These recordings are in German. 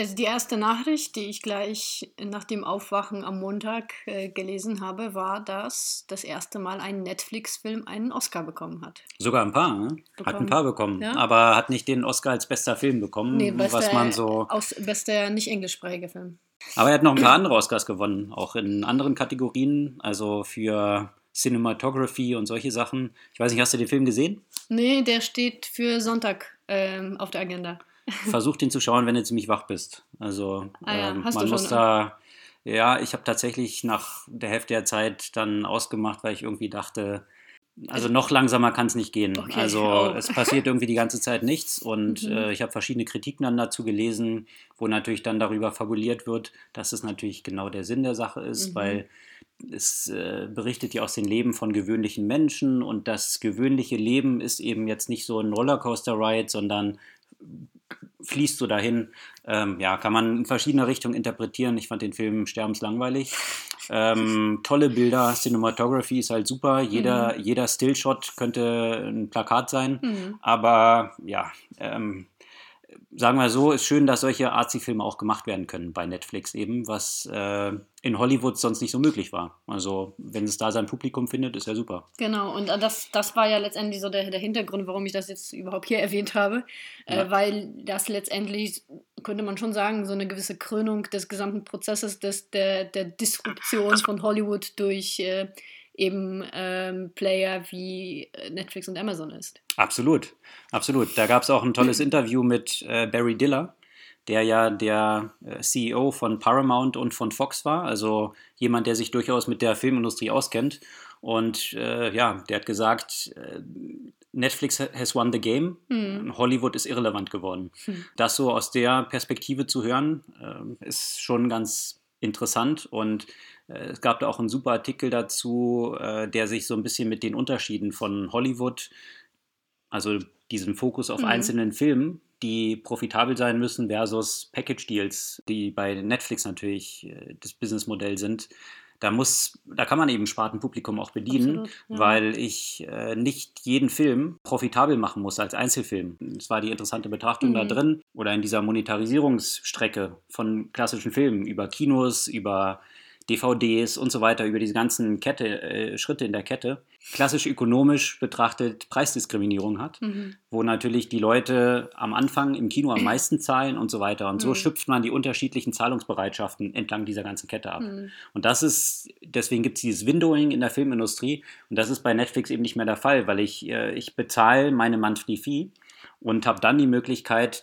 Also die erste Nachricht, die ich gleich nach dem Aufwachen am Montag äh, gelesen habe, war, dass das erste Mal ein Netflix-Film einen Oscar bekommen hat. Sogar ein paar, ne? Hat ein Bekommen. paar bekommen, Ja. aber hat nicht den Oscar als bester Film bekommen, Nee, bester, was man so. aus, bester nicht englischsprachiger Film. Aber er hat noch ein paar andere Oscars gewonnen, auch in anderen Kategorien, also für Cinematography und solche Sachen. Ich weiß nicht, hast du den Film gesehen? Nee, der steht für Sonntag ähm, auf der Agenda. Versuch den zu schauen, wenn du ziemlich wach bist. Also Ah ja, ähm, man muss da. Ja, ich habe tatsächlich nach der Hälfte der Zeit dann ausgemacht, weil ich irgendwie dachte, also noch langsamer kann es nicht gehen. Okay, also oh. es passiert irgendwie die ganze Zeit nichts und Mhm. äh, ich habe verschiedene Kritiken dann dazu gelesen, wo natürlich dann darüber fabuliert wird, dass es natürlich genau der Sinn der Sache ist, Mhm. weil es äh, berichtet ja aus den Leben von gewöhnlichen Menschen und das gewöhnliche Leben ist eben jetzt nicht so ein Rollercoaster-Ride, sondern fließt so dahin. Ähm, ja, kann man in verschiedene Richtungen interpretieren. Ich fand den Film sterbenslangweilig. Ähm, tolle Bilder, Cinematography ist halt super. Jeder, jeder Stillshot könnte ein Plakat sein. Mhm. Aber ja, ähm, sagen wir so, ist schön, dass solche Arzi-Filme auch gemacht werden können bei Netflix eben, was äh, in Hollywood sonst nicht so möglich war. Also wenn es da sein Publikum findet, ist ja super. Genau, und äh, das, das war ja letztendlich so der, der Hintergrund, warum ich das jetzt überhaupt hier erwähnt habe, Ja. äh, weil das letztendlich, könnte man schon sagen, so eine gewisse Krönung des gesamten Prozesses des, der, der Disruption von Hollywood durch äh, eben ähm, Player wie äh, Netflix und Amazon ist. Absolut, absolut. Da gab es auch ein tolles Interview mit äh, Barry Diller, der ja der äh, CEO von Paramount und von Fox war, also jemand, der sich durchaus mit der Filmindustrie auskennt. Und äh, ja, der hat gesagt, äh, Netflix ha- has won the game. Hm. Hollywood ist irrelevant geworden. Hm. Das so aus der Perspektive zu hören, ähm, ist schon ganz interessant und es gab da auch einen super Artikel dazu, äh, der sich so ein bisschen mit den Unterschieden von Hollywood, also diesen Fokus auf Mhm. einzelnen Filmen, die profitabel sein müssen, versus Package-Deals, die bei Netflix natürlich äh, das Businessmodell sind. Da muss, da kann man eben Spartenpublikum auch bedienen, Absolut, ja. weil ich äh, nicht jeden Film profitabel machen muss als Einzelfilm. Das war die interessante Betrachtung da Mhm. drin oder in dieser Monetarisierungsstrecke von klassischen Filmen über Kinos, über DVDs und so weiter, über diese ganzen Kette, äh, Schritte in der Kette. Klassisch ökonomisch betrachtet Preisdiskriminierung hat Mhm. wo natürlich die Leute am Anfang im Kino am meisten zahlen und so weiter. Und so Mhm. schöpft man die unterschiedlichen Zahlungsbereitschaften entlang dieser ganzen Kette ab. Mhm. Und das ist, deswegen gibt es dieses Windowing in der Filmindustrie. Und das ist bei Netflix eben nicht mehr der Fall, weil ich, äh, ich bezahle meine Monthly Fee und habe dann die Möglichkeit,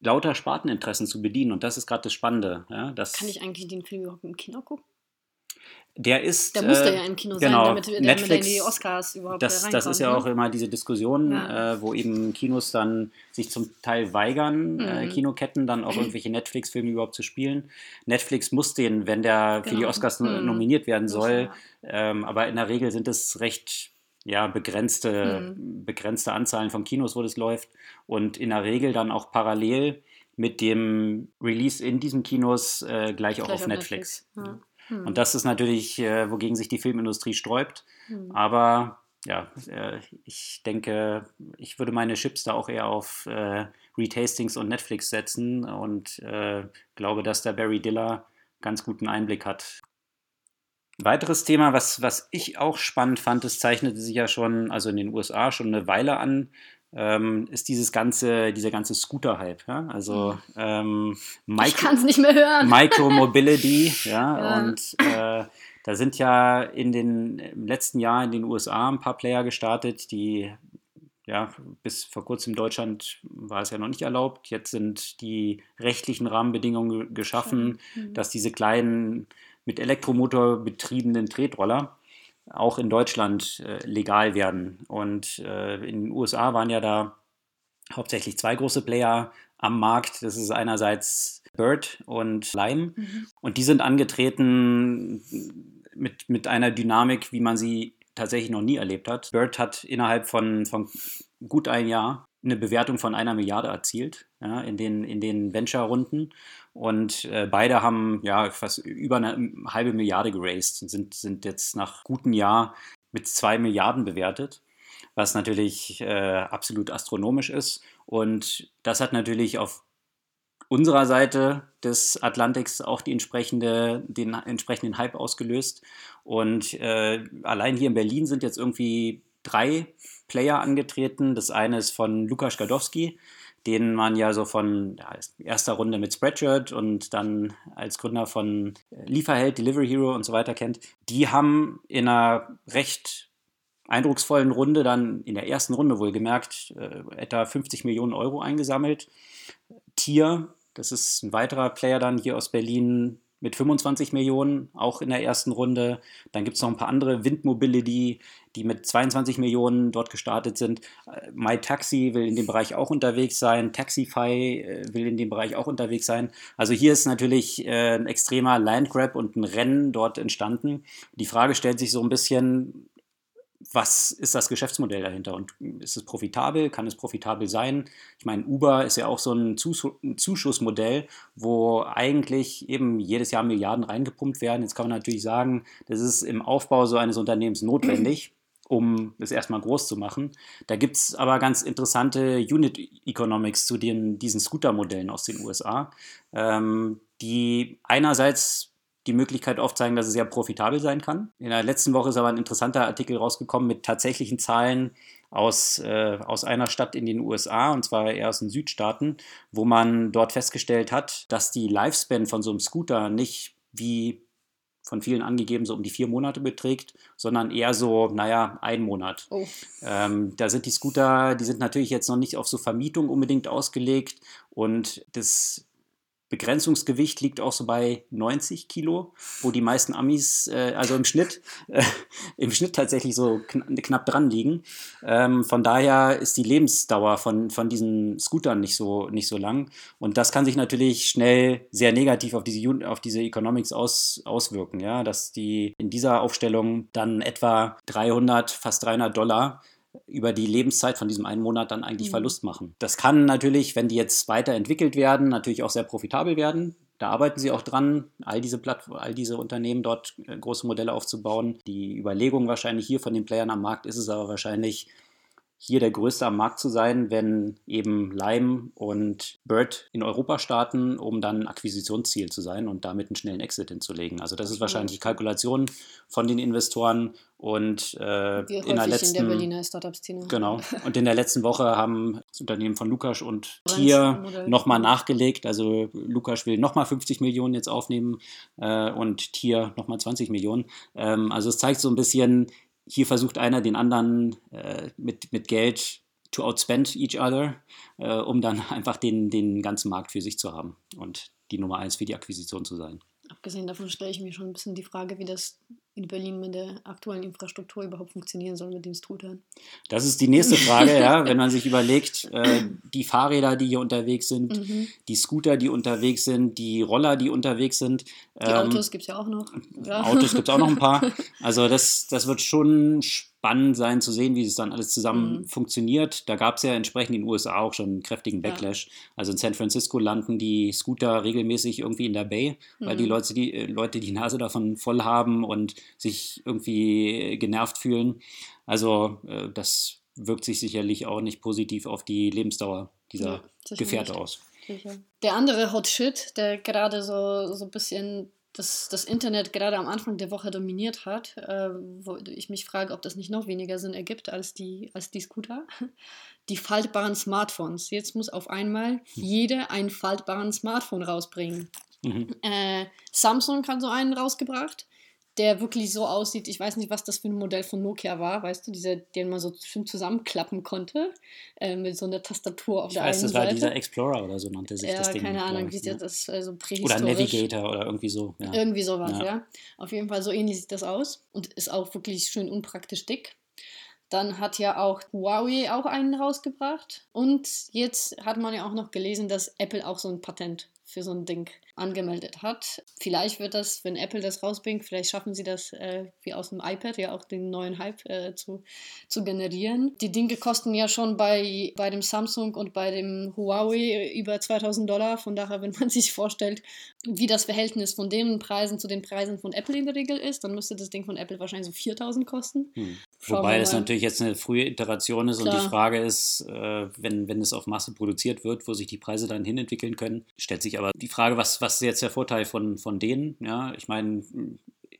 lauter Sparteninteressen zu bedienen. Und das ist gerade das Spannende. Ja, das, Kann ich eigentlich den Film überhaupt im Kino gucken? Der ist. Der musste äh, ja im Kino genau, sein, damit, damit er in Netflix- die Oscars überhaupt Das, äh, das ist ja auch ne? immer diese Diskussion, Ja. äh, wo eben Kinos dann sich zum Teil weigern, äh, Mhm. Kinoketten dann auch irgendwelche Netflix-Filme überhaupt zu spielen. Netflix muss den, wenn der für die Genau. Oscars Mhm. nominiert werden Muss soll, ähm, aber in der Regel sind es recht ja, begrenzte, Mhm. begrenzte Anzahlen von Kinos, wo das läuft und in der Regel dann auch parallel mit dem Release in diesen Kinos äh, gleich auch Gleich auf Netflix. Ja. Hm. Und das ist natürlich, äh, wogegen sich die Filmindustrie sträubt. Hm. Aber ja, äh, ich denke, ich würde meine Chips da auch eher auf äh, Retastings und Netflix setzen und äh, glaube, dass der Barry Diller ganz guten Einblick hat. Weiteres Thema, was, was ich auch spannend fand, es zeichnete sich ja schon, also in den USA schon eine Weile an, ähm, ist dieses ganze, dieser ganze Scooter-Hype. Ja? Also ähm, ich kann es nicht mehr hören. Micromobility, ja, Ja. und äh, da sind ja in den im letzten Jahr in den USA ein paar Player gestartet, die ja bis vor kurzem in Deutschland war es ja noch nicht erlaubt. Jetzt sind die rechtlichen Rahmenbedingungen ge- geschaffen, Mhm. dass diese kleinen mit Elektromotor betriebenen Tretroller auch in Deutschland äh, legal werden. Und äh, in den USA waren ja da hauptsächlich zwei große Player am Markt. Das ist einerseits Bird und Lime. Mhm. Und die sind angetreten mit, mit einer Dynamik, wie man sie tatsächlich noch nie erlebt hat. Bird hat innerhalb von, von gut ein Jahr eine Bewertung von einer Milliarde erzielt ja, in den, in den Venture-Runden. Und äh, beide haben ja fast über eine halbe Milliarde geraced und sind, sind jetzt nach gutem Jahr mit zwei Milliarden bewertet, was natürlich äh, absolut astronomisch ist. Und das hat natürlich auf unserer Seite des Atlantiks auch die entsprechende, den entsprechenden Hype ausgelöst. Und äh, allein hier in Berlin sind jetzt irgendwie drei Player angetreten. Das eine ist von Lukas Gadowski, den man ja so von ja, erster Runde mit Spreadshirt und dann als Gründer von Lieferheld, Delivery Hero und so weiter kennt. Die haben in einer recht eindrucksvollen Runde dann in der ersten Runde wohlgemerkt äh, etwa 50 Millionen Euro eingesammelt. Tier, das ist ein weiterer Player dann hier aus Berlin, mit 25 Millionen, auch in der ersten Runde. Dann gibt es noch ein paar andere, Windmobility, die mit 22 Millionen dort gestartet sind. Äh, MyTaxi will in dem Bereich auch unterwegs sein. Taxify äh, will in dem Bereich auch unterwegs sein. Also hier ist natürlich äh, ein extremer Landgrab und ein Rennen dort entstanden. Die Frage stellt sich so ein bisschen, was ist das Geschäftsmodell dahinter und ist es profitabel? Kann es profitabel sein? Ich meine, Uber ist ja auch so ein, Zuschussmodell, wo eigentlich eben jedes Jahr Milliarden reingepumpt werden. Jetzt kann man natürlich sagen, das ist im Aufbau so eines Unternehmens notwendig. um es erstmal groß zu machen. Da gibt es aber ganz interessante Unit Economics zu den, diesen Scooter-Modellen aus den USA, ähm, die einerseits die Möglichkeit aufzeigen, dass es sehr profitabel sein kann. In der letzten Woche ist aber ein interessanter Artikel rausgekommen mit tatsächlichen Zahlen aus, äh, aus einer Stadt in den USA, und zwar eher aus den Südstaaten, wo man dort festgestellt hat, dass die Lifespan von so einem Scooter nicht wie von vielen angegeben so um die vier Monate beträgt, sondern eher so, naja, ein Monat. Oh. Ähm, da sind die Scooter, die sind natürlich jetzt noch nicht auf so Vermietung unbedingt ausgelegt und das Begrenzungsgewicht liegt auch so bei 90 Kilo, wo die meisten Amis, äh, also im Schnitt, äh, im Schnitt tatsächlich so kn knapp dran liegen. Ähm, von daher ist die Lebensdauer von, von diesen Scootern nicht so, nicht so lang. Und das kann sich natürlich schnell sehr negativ auf diese, auf diese Economics aus, auswirken, ja, dass die in dieser Aufstellung dann etwa 300, fast 300 Dollar über die Lebenszeit von diesem einen Monat dann eigentlich mhm. Verlust machen. Das kann natürlich, wenn die jetzt weiterentwickelt werden, natürlich auch sehr profitabel werden. Da arbeiten sie auch dran, all diese, Platt all diese Unternehmen dort äh, große Modelle aufzubauen. Die Überlegung wahrscheinlich hier von den Playern am Markt ist es aber wahrscheinlich, hier der Größte am Markt zu sein, wenn eben Lime und Bird in Europa starten, um dann Akquisitionsziel zu sein und damit einen schnellen Exit hinzulegen. Also das ist wahrscheinlich die Kalkulation von den Investoren und äh, in der letzten in der Berliner Startup-Szene. Genau. Und in der letzten Woche haben das Unternehmen von Lukas und Tier nochmal nachgelegt. Also Lukas will nochmal 50 Millionen jetzt aufnehmen äh, und Tier nochmal 20 Millionen. Ähm, also es zeigt so ein bisschen, hier versucht einer den anderen äh, mit, mit Geld to outspend each other, äh, um dann einfach den, den ganzen Markt für sich zu haben und die Nummer eins für die Akquisition zu sein. Abgesehen davon stelle ich mir schon ein bisschen die Frage, wie das in Berlin mit der aktuellen Infrastruktur überhaupt funktionieren soll mit den Scootern. Das ist die nächste Frage, ja, wenn man sich überlegt, äh, die Fahrräder, die hier unterwegs sind, mhm. die Scooter, die unterwegs sind, die Roller, die unterwegs sind. Die ähm, Autos gibt es ja auch noch. Ja. Autos gibt es auch noch ein paar. Also das, das wird schon spannend sein zu sehen, wie es dann alles zusammen mhm. funktioniert. Da gab es ja entsprechend in den USA auch schon einen kräftigen Backlash. Ja. Also in San Francisco landen die Scooter regelmäßig irgendwie in der Bay, weil mhm. die Leute die äh, Leute die Nase davon voll haben und sich irgendwie genervt fühlen. Also äh, das wirkt sich sicherlich auch nicht positiv auf die Lebensdauer dieser ja, Gefährte aus. Der andere Hot Shit, der gerade so, so ein bisschen das, das Internet gerade am Anfang der Woche dominiert hat, äh, wo ich mich frage, ob das nicht noch weniger Sinn ergibt als die, als die Scooter. Die faltbaren Smartphones. Jetzt muss auf einmal hm. jeder ein faltbaren Smartphone rausbringen. Mhm. Äh, Samsung hat so einen rausgebracht der wirklich so aussieht. Ich weiß nicht, was das für ein Modell von Nokia war, weißt du, dieser, den man so schön zusammenklappen konnte, äh, mit so einer Tastatur auf ich der weiß, einen Seite. das war dieser Explorer oder so nannte sich ja, das Ding. Ja, keine Ahnung, wie sieht das also Oder Navigator oder irgendwie so. Ja. Irgendwie sowas, ja. ja. Auf jeden Fall so ähnlich sieht das aus und ist auch wirklich schön unpraktisch dick. Dann hat ja auch Huawei auch einen rausgebracht. Und jetzt hat man ja auch noch gelesen, dass Apple auch so ein Patent für so ein Ding angemeldet hat. Vielleicht wird das, wenn Apple das rausbringt, vielleicht schaffen sie das äh, wie aus dem iPad ja auch den neuen Hype äh, zu, zu generieren. Die Dinge kosten ja schon bei, bei dem Samsung und bei dem Huawei über 2000 Dollar. Von daher, wenn man sich vorstellt, wie das Verhältnis von den Preisen zu den Preisen von Apple in der Regel ist, dann müsste das Ding von Apple wahrscheinlich so 4000 kosten. Hm. Wobei das natürlich jetzt eine frühe Iteration ist Klar. und die Frage ist, äh, wenn, wenn es auf Masse produziert wird, wo sich die Preise dann hinentwickeln können, stellt sich aber die Frage, was, was ist jetzt der Vorteil von, von denen? Ja, ich meine,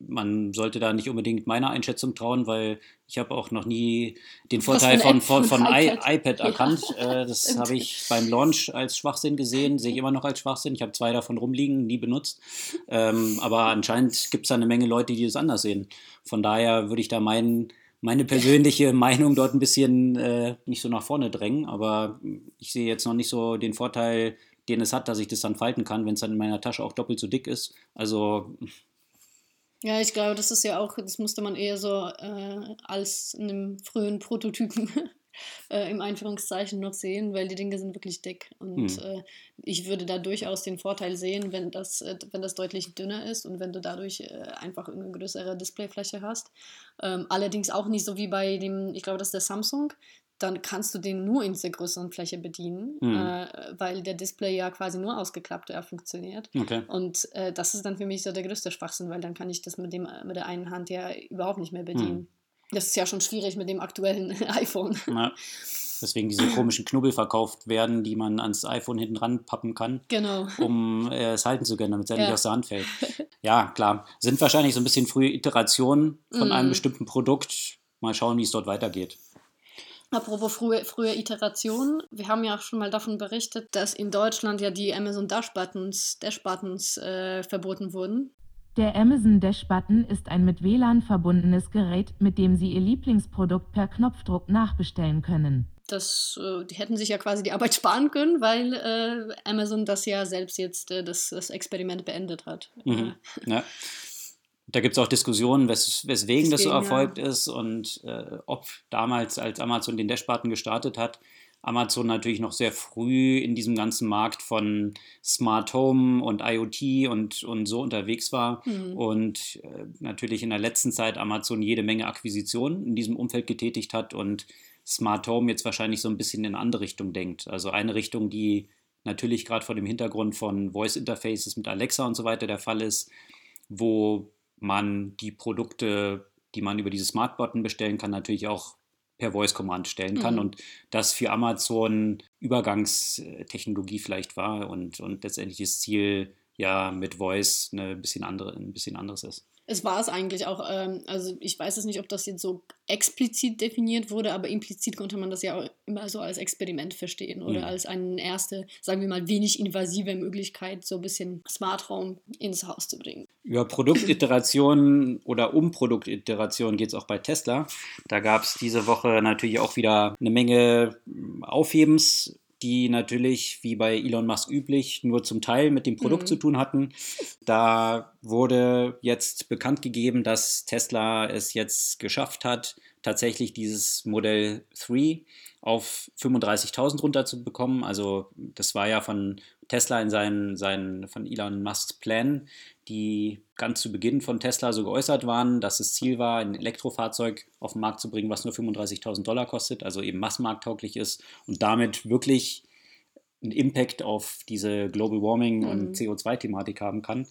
man sollte da nicht unbedingt meiner Einschätzung trauen, weil ich habe auch noch nie den Vorteil von, von, von, von iPad, iPad erkannt. Äh, das habe ich beim Launch als Schwachsinn gesehen, sehe ich immer noch als Schwachsinn. Ich habe zwei davon rumliegen, nie benutzt. Ähm, aber anscheinend gibt es da eine Menge Leute, die das anders sehen. Von daher würde ich da meinen, meine persönliche Meinung dort ein bisschen äh, nicht so nach vorne drängen. Aber ich sehe jetzt noch nicht so den Vorteil, den es hat, dass ich das dann falten kann, wenn es dann in meiner Tasche auch doppelt so dick ist. Also. Ja, ich glaube, das ist ja auch, das musste man eher so äh, als einem frühen Prototypen äh, im Einführungszeichen noch sehen, weil die Dinge sind wirklich dick. Und hm. äh, ich würde da durchaus den Vorteil sehen, wenn das, äh, wenn das deutlich dünner ist und wenn du dadurch äh, einfach eine größere Displayfläche hast. Ähm, allerdings auch nicht so wie bei dem, ich glaube, das ist der Samsung dann kannst du den nur in dieser größeren Fläche bedienen, mhm. äh, weil der Display ja quasi nur ausgeklappt ja, funktioniert. Okay. Und äh, das ist dann für mich so der größte Schwachsinn, weil dann kann ich das mit, dem, mit der einen Hand ja überhaupt nicht mehr bedienen. Mhm. Das ist ja schon schwierig mit dem aktuellen iPhone. Ja. Deswegen diese komischen Knubbel verkauft werden, die man ans iPhone hinten ran pappen kann, genau. um äh, es halten zu können, damit es ja. nicht aus der Hand fällt. Ja, klar. Sind wahrscheinlich so ein bisschen frühe Iterationen von mhm. einem bestimmten Produkt. Mal schauen, wie es dort weitergeht. Apropos frühe, frühe Iterationen, wir haben ja auch schon mal davon berichtet, dass in Deutschland ja die Amazon Dash Buttons, Dash Buttons äh, verboten wurden. Der Amazon Dash Button ist ein mit WLAN verbundenes Gerät, mit dem Sie Ihr Lieblingsprodukt per Knopfdruck nachbestellen können. Das, äh, die hätten sich ja quasi die Arbeit sparen können, weil äh, Amazon das ja selbst jetzt äh, das, das Experiment beendet hat. Mhm. Ja. Da gibt es auch Diskussionen, wes weswegen Deswegen, das so erfolgt ja. ist und äh, ob damals, als Amazon den Dash-Button gestartet hat, Amazon natürlich noch sehr früh in diesem ganzen Markt von Smart Home und IoT und, und so unterwegs war mhm. und äh, natürlich in der letzten Zeit Amazon jede Menge Akquisitionen in diesem Umfeld getätigt hat und Smart Home jetzt wahrscheinlich so ein bisschen in eine andere Richtung denkt. Also eine Richtung, die natürlich gerade vor dem Hintergrund von Voice Interfaces mit Alexa und so weiter der Fall ist, wo man die Produkte, die man über diese Smart Button bestellen kann, natürlich auch per Voice Command stellen kann mhm. und das für Amazon Übergangstechnologie vielleicht war und, und letztendlich das Ziel ja mit Voice eine bisschen andere, ein bisschen anderes ist es war es eigentlich auch, ähm, also ich weiß es nicht, ob das jetzt so explizit definiert wurde, aber implizit konnte man das ja auch immer so als Experiment verstehen oder mhm. als eine erste, sagen wir mal, wenig invasive Möglichkeit, so ein bisschen Smart Home ins Haus zu bringen. Über Produktiterationen oder um Produktiterationen geht es auch bei Tesla. Da gab es diese Woche natürlich auch wieder eine Menge Aufhebens die natürlich, wie bei Elon Musk üblich, nur zum Teil mit dem Produkt mhm. zu tun hatten. Da wurde jetzt bekannt gegeben, dass Tesla es jetzt geschafft hat, tatsächlich dieses Modell 3 auf 35.000 runterzubekommen. Also das war ja von Tesla in seinen, seinen von Elon Musks Plänen, die ganz zu Beginn von Tesla so geäußert waren, dass das Ziel war, ein Elektrofahrzeug auf den Markt zu bringen, was nur 35.000 Dollar kostet, also eben massenmarkttauglich ist und damit wirklich einen Impact auf diese Global Warming mhm. und CO2-Thematik haben kann,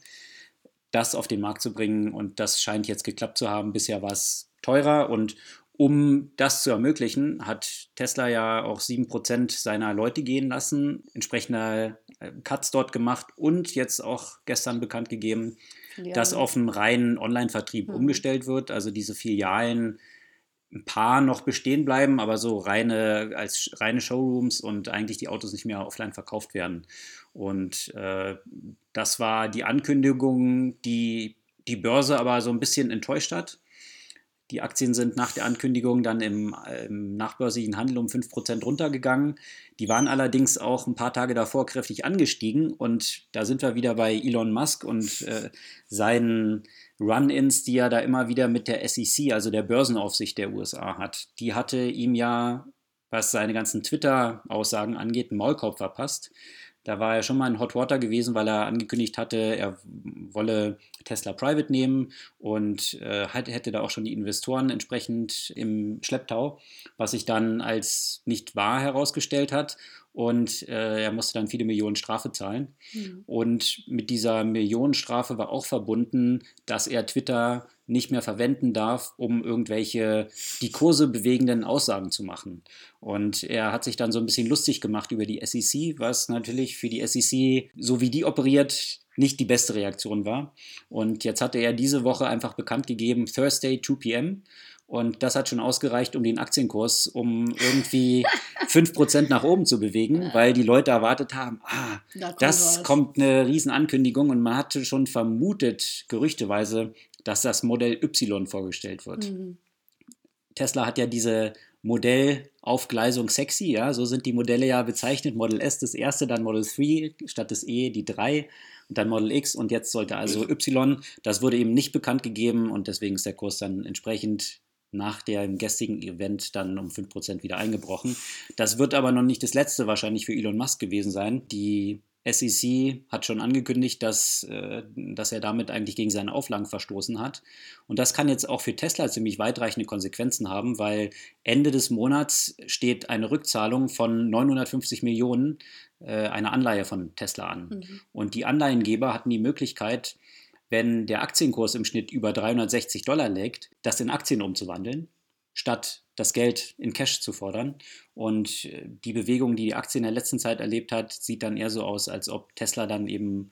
das auf den Markt zu bringen. Und das scheint jetzt geklappt zu haben. Bisher war es teurer und um das zu ermöglichen, hat Tesla ja auch 7% seiner Leute gehen lassen, entsprechende äh, Cuts dort gemacht und jetzt auch gestern bekannt gegeben, Filialen. dass auf einen reinen Online-Vertrieb mhm. umgestellt wird. Also diese Filialen ein paar noch bestehen bleiben, aber so reine als reine Showrooms und eigentlich die Autos nicht mehr offline verkauft werden. Und äh, das war die Ankündigung, die die Börse aber so ein bisschen enttäuscht hat. Die Aktien sind nach der Ankündigung dann im, im nachbörslichen Handel um 5% runtergegangen. Die waren allerdings auch ein paar Tage davor kräftig angestiegen. Und da sind wir wieder bei Elon Musk und äh, seinen Run-ins, die er da immer wieder mit der SEC, also der Börsenaufsicht der USA hat. Die hatte ihm ja, was seine ganzen Twitter-Aussagen angeht, einen Maulkorb verpasst. Da war er schon mal in Hot Water gewesen, weil er angekündigt hatte, er wolle Tesla Private nehmen und äh, hätte da auch schon die Investoren entsprechend im Schlepptau, was sich dann als nicht wahr herausgestellt hat und äh, er musste dann viele Millionen Strafe zahlen. Mhm. Und mit dieser Millionenstrafe war auch verbunden, dass er Twitter nicht mehr verwenden darf, um irgendwelche die Kurse bewegenden Aussagen zu machen. Und er hat sich dann so ein bisschen lustig gemacht über die SEC, was natürlich für die SEC, so wie die operiert, nicht die beste Reaktion war. Und jetzt hatte er diese Woche einfach bekannt gegeben, Thursday 2 p.m. Und das hat schon ausgereicht, um den Aktienkurs um irgendwie 5% nach oben zu bewegen, weil die Leute erwartet haben, ah, da kommt das was. kommt eine Riesenankündigung und man hatte schon vermutet, gerüchteweise, dass das Modell Y vorgestellt wird. Mhm. Tesla hat ja diese Modellaufgleisung sexy, ja, so sind die Modelle ja bezeichnet. Model S das erste, dann Model 3 statt des E die 3 und dann Model X und jetzt sollte also Y. Das wurde eben nicht bekannt gegeben und deswegen ist der Kurs dann entsprechend nach dem gestrigen Event dann um 5% wieder eingebrochen. Das wird aber noch nicht das letzte wahrscheinlich für Elon Musk gewesen sein. Die SEC hat schon angekündigt, dass, äh, dass er damit eigentlich gegen seine Auflagen verstoßen hat. Und das kann jetzt auch für Tesla ziemlich weitreichende Konsequenzen haben, weil Ende des Monats steht eine Rückzahlung von 950 Millionen äh, einer Anleihe von Tesla an. Mhm. Und die Anleihengeber hatten die Möglichkeit, wenn der Aktienkurs im Schnitt über 360 Dollar liegt, das in Aktien umzuwandeln, statt das Geld in Cash zu fordern. Und äh, die Bewegung, die die Aktie in der letzten Zeit erlebt hat, sieht dann eher so aus, als ob Tesla dann eben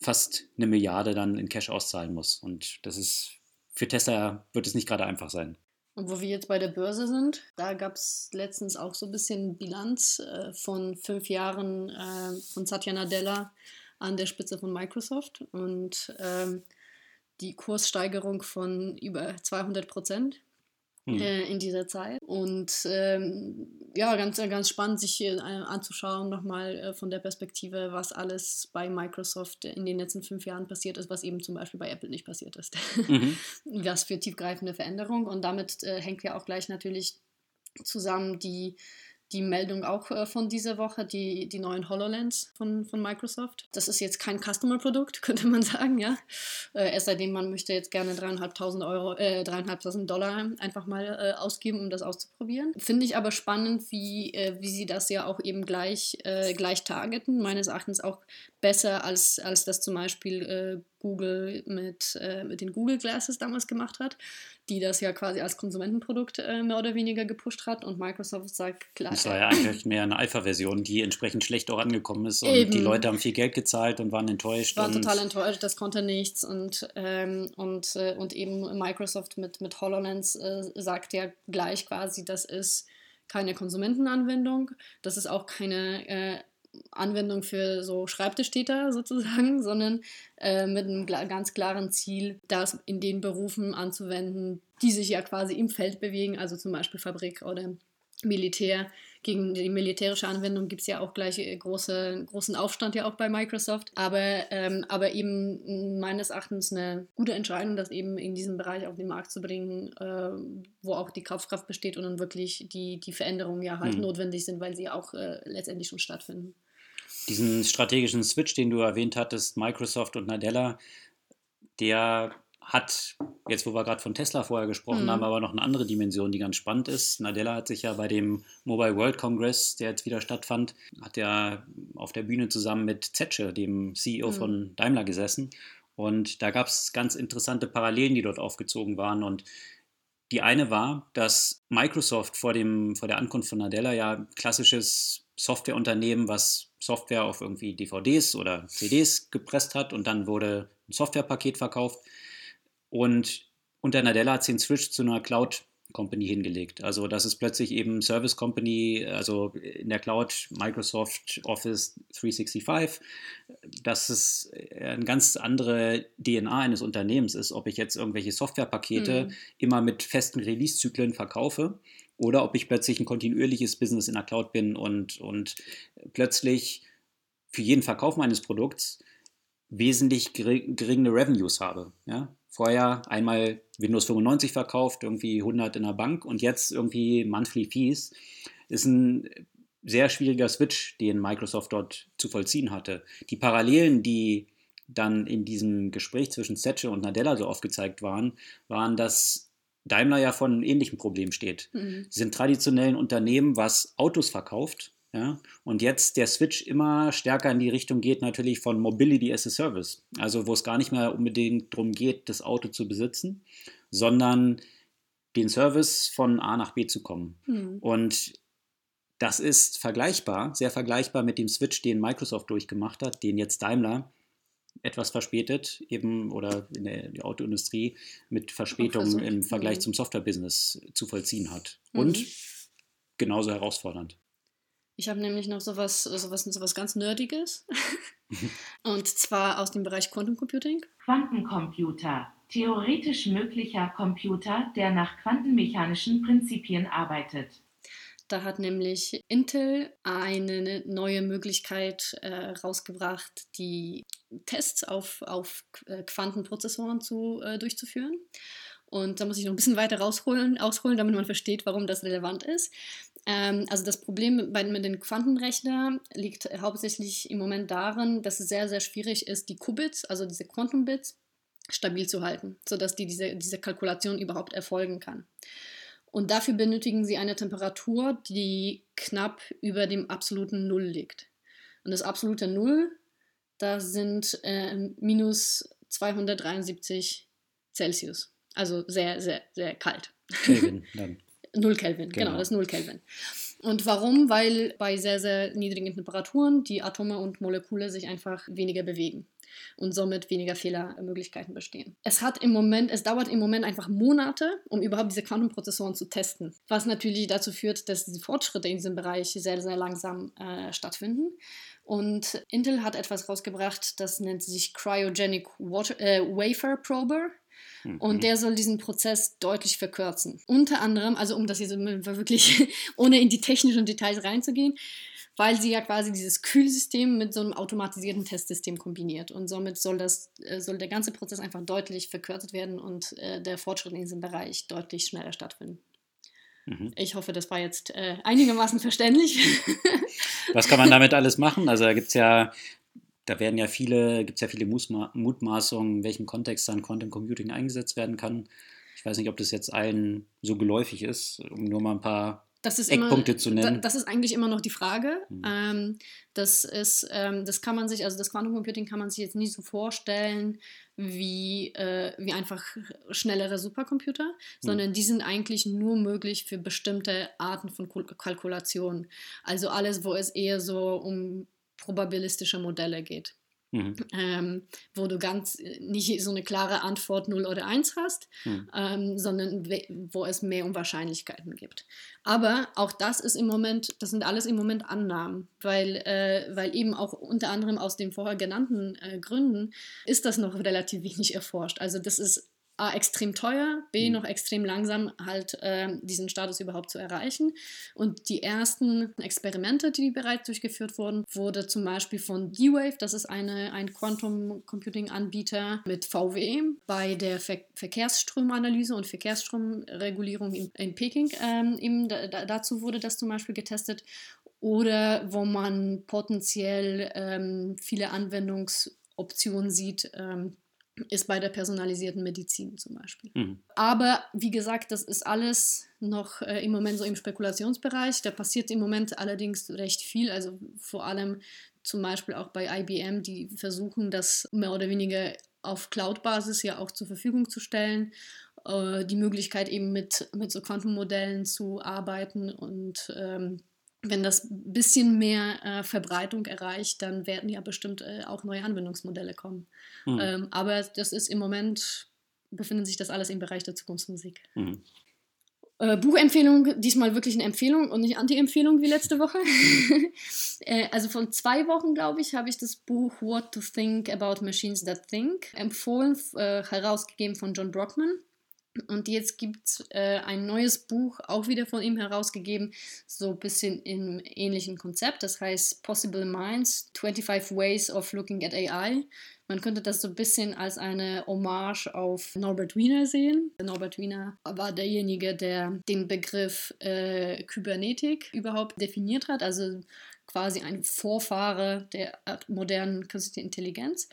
fast eine Milliarde dann in Cash auszahlen muss. Und das ist für Tesla wird es nicht gerade einfach sein. Und wo wir jetzt bei der Börse sind, da gab es letztens auch so ein bisschen Bilanz äh, von fünf Jahren äh, von Satya Nadella an der Spitze von Microsoft und ähm, die Kurssteigerung von über 200 Prozent hm. äh, in dieser Zeit. Und ähm, ja, ganz, ganz spannend, sich äh, anzuschauen, nochmal äh, von der Perspektive, was alles bei Microsoft in den letzten fünf Jahren passiert ist, was eben zum Beispiel bei Apple nicht passiert ist. Mhm. was für tiefgreifende Veränderungen. Und damit äh, hängt ja auch gleich natürlich zusammen die die Meldung auch äh, von dieser Woche, die, die neuen HoloLens von, von Microsoft. Das ist jetzt kein Customer-Produkt, könnte man sagen, ja. Äh, es sei denn, man möchte jetzt gerne dreieinhalbtausend Euro, äh, dreieinhalbtausend Dollar einfach mal äh, ausgeben, um das auszuprobieren. Finde ich aber spannend, wie, äh, wie sie das ja auch eben gleich, äh, gleich targeten. Meines Erachtens auch besser, als, als das zum Beispiel äh, Google mit, äh, mit den Google Glasses damals gemacht hat, die das ja quasi als Konsumentenprodukt äh, mehr oder weniger gepusht hat und Microsoft sagt klar. Das war ja eigentlich mehr eine Alpha-Version, die entsprechend schlecht auch angekommen ist und eben. die Leute haben viel Geld gezahlt und waren enttäuscht. Waren total enttäuscht, das konnte nichts und, ähm, und, äh, und eben Microsoft mit, mit HoloLens äh, sagt ja gleich quasi, das ist keine Konsumentenanwendung, das ist auch keine äh, Anwendung für so Schreibtischtäter sozusagen, sondern äh, mit einem ganz klaren Ziel, das in den Berufen anzuwenden, die sich ja quasi im Feld bewegen, also zum Beispiel Fabrik oder Militär. Gegen die militärische Anwendung gibt es ja auch gleich äh, große, großen Aufstand ja auch bei Microsoft. Aber, ähm, aber eben meines Erachtens eine gute Entscheidung, das eben in diesem Bereich auf den Markt zu bringen, äh, wo auch die Kaufkraft besteht und dann wirklich die, die Veränderungen ja halt hm. notwendig sind, weil sie auch äh, letztendlich schon stattfinden diesen strategischen Switch, den du erwähnt hattest, Microsoft und Nadella, der hat, jetzt wo wir gerade von Tesla vorher gesprochen mhm. haben, aber noch eine andere Dimension, die ganz spannend ist. Nadella hat sich ja bei dem Mobile World Congress, der jetzt wieder stattfand, hat ja auf der Bühne zusammen mit Zetsche, dem CEO mhm. von Daimler, gesessen. Und da gab es ganz interessante Parallelen, die dort aufgezogen waren. Und die eine war, dass Microsoft vor, dem, vor der Ankunft von Nadella ja klassisches Softwareunternehmen, was Software auf irgendwie DVDs oder CDs gepresst hat und dann wurde ein Softwarepaket verkauft. Und unter Nadella hat sie einen Switch zu einer Cloud Company hingelegt. Also das ist plötzlich eben Service Company, also in der Cloud Microsoft Office 365, dass es eine ganz andere DNA eines Unternehmens ist, ob ich jetzt irgendwelche Softwarepakete mhm. immer mit festen Release-Zyklen verkaufe oder ob ich plötzlich ein kontinuierliches Business in der Cloud bin und, und plötzlich für jeden Verkauf meines Produkts wesentlich geringere Revenues habe. Ja? Vorher einmal Windows 95 verkauft, irgendwie 100 in der Bank und jetzt irgendwie Monthly Fees. Ist ein sehr schwieriger Switch, den Microsoft dort zu vollziehen hatte. Die Parallelen, die dann in diesem Gespräch zwischen Zetsche und Nadella so aufgezeigt waren, waren, dass Daimler ja von einem ähnlichen Problem steht. Mhm. Sie sind traditionell ein Unternehmen, was Autos verkauft. Ja, und jetzt der Switch immer stärker in die Richtung geht, natürlich von Mobility as a Service. Also, wo es gar nicht mehr unbedingt darum geht, das Auto zu besitzen, sondern den Service von A nach B zu kommen. Mhm. Und das ist vergleichbar, sehr vergleichbar mit dem Switch, den Microsoft durchgemacht hat, den jetzt Daimler etwas verspätet, eben oder in der, der Autoindustrie mit Verspätung im Vergleich mhm. zum Software-Business zu vollziehen hat. Mhm. Und genauso herausfordernd. Ich habe nämlich noch sowas, sowas, sowas ganz Nerdiges. Und zwar aus dem Bereich Quantum Computing. Quantencomputer. Theoretisch möglicher Computer, der nach quantenmechanischen Prinzipien arbeitet. Da hat nämlich Intel eine neue Möglichkeit äh, rausgebracht, die Tests auf, auf äh, Quantenprozessoren zu, äh, durchzuführen. Und da muss ich noch ein bisschen weiter rausholen, ausholen, damit man versteht, warum das relevant ist. Ähm, also das Problem bei, mit den Quantenrechnern liegt hauptsächlich im Moment darin, dass es sehr, sehr schwierig ist, die Qubits, also diese Quantum-Bits, stabil zu halten, sodass die diese, diese Kalkulation überhaupt erfolgen kann. Und dafür benötigen sie eine Temperatur, die knapp über dem absoluten Null liegt. Und das absolute Null, da sind äh, minus 273 Celsius. Also sehr, sehr, sehr kalt. Kelvin dann. Null Kelvin, genau. genau, das Null Kelvin. Und warum? Weil bei sehr, sehr niedrigen Temperaturen die Atome und Moleküle sich einfach weniger bewegen und somit weniger Fehlermöglichkeiten bestehen. Es hat im Moment, es dauert im Moment einfach Monate, um überhaupt diese Quantenprozessoren zu testen, was natürlich dazu führt, dass die Fortschritte in diesem Bereich sehr, sehr langsam äh, stattfinden. Und Intel hat etwas rausgebracht, das nennt sich Cryogenic Water, äh, Wafer Prober. Und mhm. der soll diesen Prozess deutlich verkürzen. Unter anderem, also um das jetzt wirklich ohne in die technischen Details reinzugehen, weil sie ja quasi dieses Kühlsystem mit so einem automatisierten Testsystem kombiniert. Und somit soll, das, äh, soll der ganze Prozess einfach deutlich verkürzt werden und äh, der Fortschritt in diesem Bereich deutlich schneller stattfinden. Mhm. Ich hoffe, das war jetzt äh, einigermaßen verständlich. Was kann man damit alles machen? Also da gibt es ja da werden ja viele, gibt es ja viele Mutmaßungen, in welchem Kontext dann Quantum Computing eingesetzt werden kann. Ich weiß nicht, ob das jetzt allen so geläufig ist, um nur mal ein paar Eckpunkte immer, zu nennen. Das ist eigentlich immer noch die Frage. Mhm. Ähm, das ist, ähm, das kann man sich, also das Quantum Computing kann man sich jetzt nicht so vorstellen wie, äh, wie einfach schnellere Supercomputer, mhm. sondern die sind eigentlich nur möglich für bestimmte Arten von Kalkulationen. Also alles, wo es eher so um probabilistische Modelle geht. Mhm. Ähm, wo du ganz äh, nicht so eine klare Antwort 0 oder 1 hast, mhm. ähm, sondern wo es mehr um Wahrscheinlichkeiten gibt. Aber auch das ist im Moment, das sind alles im Moment Annahmen, weil, äh, weil eben auch unter anderem aus den vorher genannten äh, Gründen ist das noch relativ wenig erforscht. Also das ist A, extrem teuer, B, mhm. noch extrem langsam, halt äh, diesen Status überhaupt zu erreichen. Und die ersten Experimente, die bereits durchgeführt wurden, wurde zum Beispiel von D-Wave, das ist eine, ein Quantum Computing Anbieter mit VW, bei der Ver Verkehrsstromanalyse und Verkehrsstromregulierung in, in Peking. Ähm, eben da, dazu wurde das zum Beispiel getestet. Oder wo man potenziell ähm, viele Anwendungsoptionen sieht. Ähm, ist bei der personalisierten Medizin zum Beispiel. Mhm. Aber wie gesagt, das ist alles noch äh, im Moment so im Spekulationsbereich. Da passiert im Moment allerdings recht viel, also vor allem zum Beispiel auch bei IBM, die versuchen, das mehr oder weniger auf Cloud-Basis ja auch zur Verfügung zu stellen. Äh, die Möglichkeit eben mit, mit so Quantenmodellen zu arbeiten und ähm, wenn das ein bisschen mehr äh, Verbreitung erreicht, dann werden ja bestimmt äh, auch neue Anwendungsmodelle kommen. Mhm. Ähm, aber das ist im Moment, befindet sich das alles im Bereich der Zukunftsmusik. Mhm. Äh, Buchempfehlung, diesmal wirklich eine Empfehlung und nicht Anti-Empfehlung wie letzte Woche. äh, also von zwei Wochen, glaube ich, habe ich das Buch What to Think About Machines That Think empfohlen, äh, herausgegeben von John Brockman. Und jetzt gibt es äh, ein neues Buch, auch wieder von ihm herausgegeben, so ein bisschen im ähnlichen Konzept. Das heißt Possible Minds, 25 Ways of Looking at AI. Man könnte das so ein bisschen als eine Hommage auf Norbert Wiener sehen. Norbert Wiener war derjenige, der den Begriff äh, Kybernetik überhaupt definiert hat, also quasi ein Vorfahre der modernen künstlichen Intelligenz.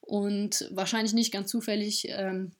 Und wahrscheinlich nicht ganz zufällig ähm,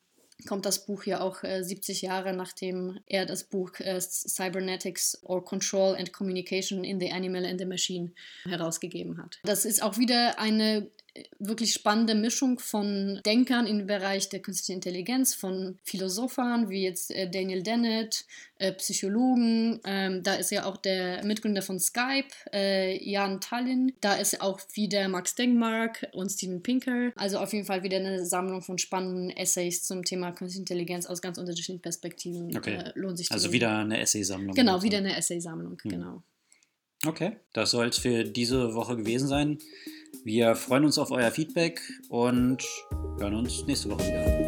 kommt das Buch ja auch äh, 70 Jahre nachdem er das Buch äh, Cybernetics or Control and Communication in the Animal and the Machine herausgegeben hat. Das ist auch wieder eine wirklich spannende Mischung von Denkern im Bereich der künstlichen Intelligenz, von Philosophen wie jetzt äh, Daniel Dennett, äh, Psychologen. Ähm, da ist ja auch der Mitgründer von Skype, äh, Jan Tallinn. Da ist auch wieder Max Denkmark und Steven Pinker. Also auf jeden Fall wieder eine Sammlung von spannenden Essays zum Thema künstliche Intelligenz aus ganz unterschiedlichen Perspektiven. Okay. Lohnt sich Also wieder eine Essaysammlung. Genau, wieder eine Essaysammlung, Hm. genau. Okay, das soll es für diese Woche gewesen sein. Wir freuen uns auf euer Feedback und hören uns nächste Woche wieder.